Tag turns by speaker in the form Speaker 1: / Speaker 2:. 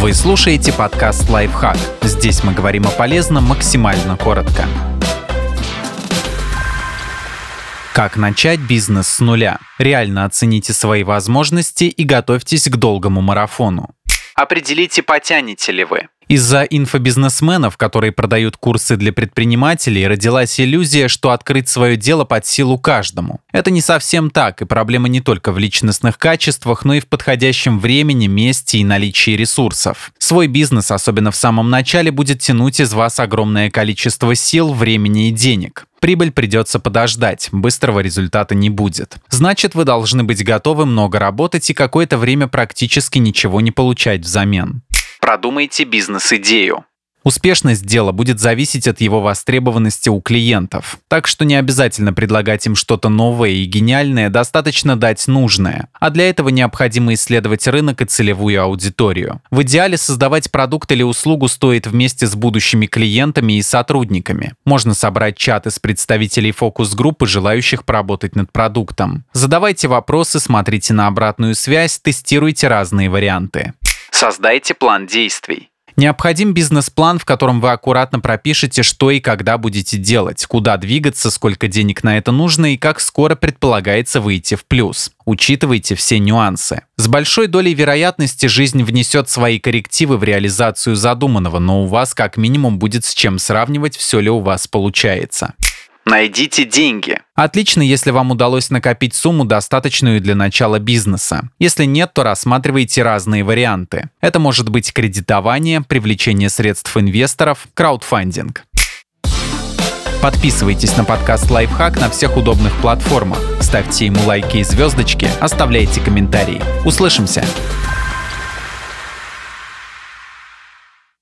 Speaker 1: Вы слушаете подкаст «Лайфхак». Здесь мы говорим о полезном максимально коротко. Как начать бизнес с нуля? Реально оцените свои возможности и готовьтесь к долгому марафону. Определите, потянете ли вы. Из-за инфобизнесменов, которые продают курсы для предпринимателей, родилась иллюзия, что открыть свое дело под силу каждому. Это не совсем так, и проблема не только в личностных качествах, но и в подходящем времени, месте и наличии ресурсов. Свой бизнес, особенно в самом начале, будет тянуть из вас огромное количество сил, времени и денег. Прибыль придется подождать, быстрого результата не будет. Значит, вы должны быть готовы много работать и какое-то время практически ничего не получать взамен. Продумайте бизнес-идею. Успешность дела будет зависеть от его востребованности у клиентов. Так что не обязательно предлагать им что-то новое и гениальное, достаточно дать нужное. А для этого необходимо исследовать рынок и целевую аудиторию. В идеале создавать продукт или услугу стоит вместе с будущими клиентами и сотрудниками. Можно собрать чат из представителей фокус-группы, желающих поработать над продуктом. Задавайте вопросы, смотрите на обратную связь, тестируйте разные варианты. Создайте план действий. Необходим бизнес-план, в котором вы аккуратно пропишете, что и когда будете делать, куда двигаться, сколько денег на это нужно и как скоро предполагается выйти в плюс. Учитывайте все нюансы. С большой долей вероятности жизнь внесет свои коррективы в реализацию задуманного, но у вас как минимум будет с чем сравнивать, все ли у вас получается. Найдите деньги. Отлично, если вам удалось накопить сумму, достаточную для начала бизнеса. Если нет, то рассматривайте разные варианты. Это может быть кредитование, привлечение средств инвесторов, краудфандинг. Подписывайтесь на подкаст «Лайфхак» на всех удобных платформах. Ставьте ему лайки и звездочки, оставляйте комментарии. Услышимся!